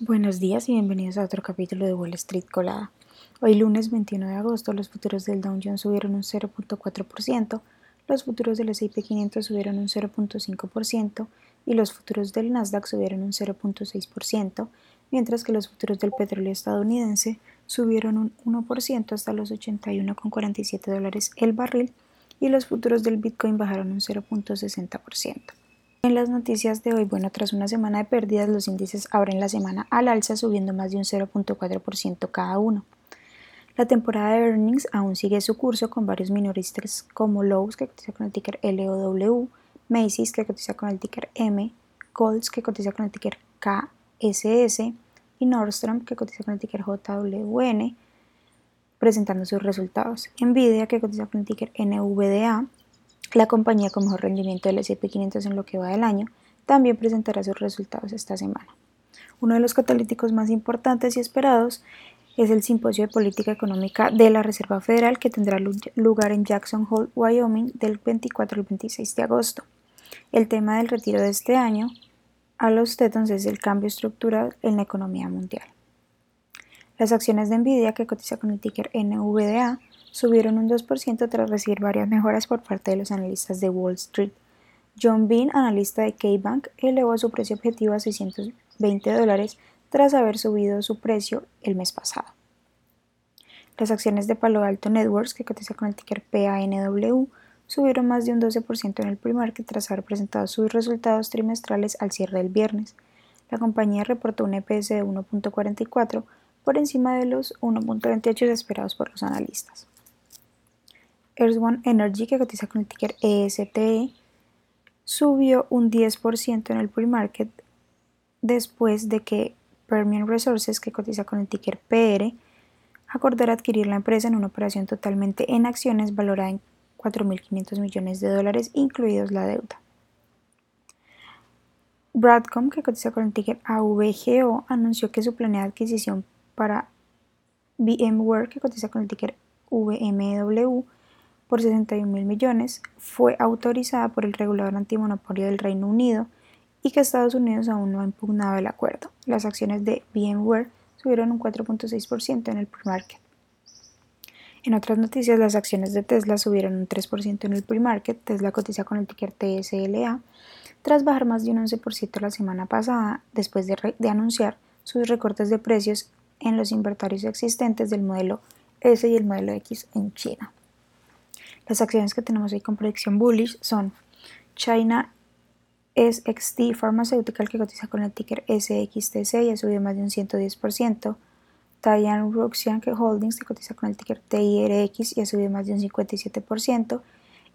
Buenos días y bienvenidos a otro capítulo de Wall Street Colada. Hoy lunes 21 de agosto los futuros del Dow Jones subieron un 0.4%, los futuros del S&P 500 subieron un 0.5% y los futuros del Nasdaq subieron un 0.6%, mientras que los futuros del petróleo estadounidense subieron un 1% hasta los 81,47 dólares el barril y los futuros del Bitcoin bajaron un 0.60%. En las noticias de hoy, bueno, tras una semana de pérdidas, los índices abren la semana al alza subiendo más de un 0.4% cada uno. La temporada de earnings aún sigue su curso con varios minoristas como Lowe's que cotiza con el ticker LOW, Macy's que cotiza con el ticker M, Colts que cotiza con el ticker KSS y Nordstrom que cotiza con el ticker JWN presentando sus resultados. Nvidia que cotiza con el ticker NVDA la compañía con mejor rendimiento del S&P 500 en lo que va del año también presentará sus resultados esta semana. Uno de los catalíticos más importantes y esperados es el Simposio de Política Económica de la Reserva Federal que tendrá lugar en Jackson Hole, Wyoming, del 24 al 26 de agosto. El tema del retiro de este año a los Tetons es el cambio estructural en la economía mundial. Las acciones de Nvidia, que cotiza con el ticker NVDA, subieron un 2% tras recibir varias mejoras por parte de los analistas de Wall Street. John Bean, analista de KeyBank, elevó su precio objetivo a 620 dólares tras haber subido su precio el mes pasado. Las acciones de Palo Alto Networks, que cotiza con el ticker PANW, subieron más de un 12% en el pre-market tras haber presentado sus resultados trimestrales al cierre del viernes. La compañía reportó un EPS de 1.44 por encima de los 1.28 esperados por los analistas. Earth One Energy, que cotiza con el ticker ESTE, subió un 10% en el pre-market después de que Permian Resources, que cotiza con el ticker PR, acordara adquirir la empresa en una operación totalmente en acciones valorada en 4.500 millones de dólares, incluidos la deuda. Bradcom, que cotiza con el ticker AVGO, anunció que su planeada adquisición para VMware, que cotiza con el ticker VMW, por 61 mil millones, fue autorizada por el regulador antimonopolio del Reino Unido y que Estados Unidos aún no ha impugnado el acuerdo. Las acciones de VMware subieron un 4.6% en el pre-market. En otras noticias, las acciones de Tesla subieron un 3% en el pre-market. Tesla cotiza con el ticker TSLA tras bajar más de un 11% la semana pasada después de, de anunciar sus recortes de precios en los inventarios existentes del modelo S y el modelo X en China. Las acciones que tenemos hoy con predicción bullish son China SXT Pharmaceutical que cotiza con el ticker SXTC y ha subido más de un 110%. Taiyan Ruxian Holdings que cotiza con el ticker TIRX y ha subido más de un 57%.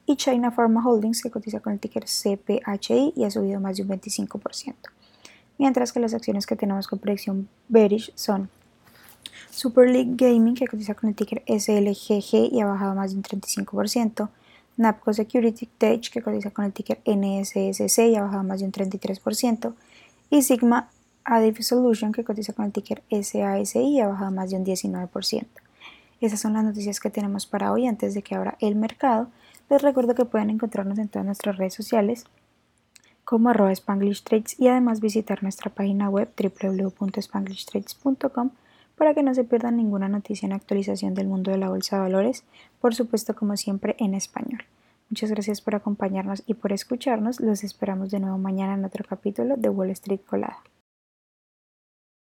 Y China Pharma Holdings que cotiza con el ticker CPHI y ha subido más de un 25%. Mientras que las acciones que tenemos con predicción bearish son Super League Gaming, que cotiza con el ticker SLGG y ha bajado más de un 35%. Napco Security Tech, que cotiza con el ticker NSSC y ha bajado más de un 33%. Y Sigma Adif Solution, que cotiza con el ticker SASI y ha bajado más de un 19%. Esas son las noticias que tenemos para hoy antes de que abra el mercado. Les recuerdo que pueden encontrarnos en todas nuestras redes sociales como arroba Spanglish Trades y además visitar nuestra página web www.spanglishtrades.com para que no se pierdan ninguna noticia en actualización del mundo de la bolsa de valores, por supuesto como siempre en español. Muchas gracias por acompañarnos y por escucharnos. Los esperamos de nuevo mañana en otro capítulo de Wall Street Colada.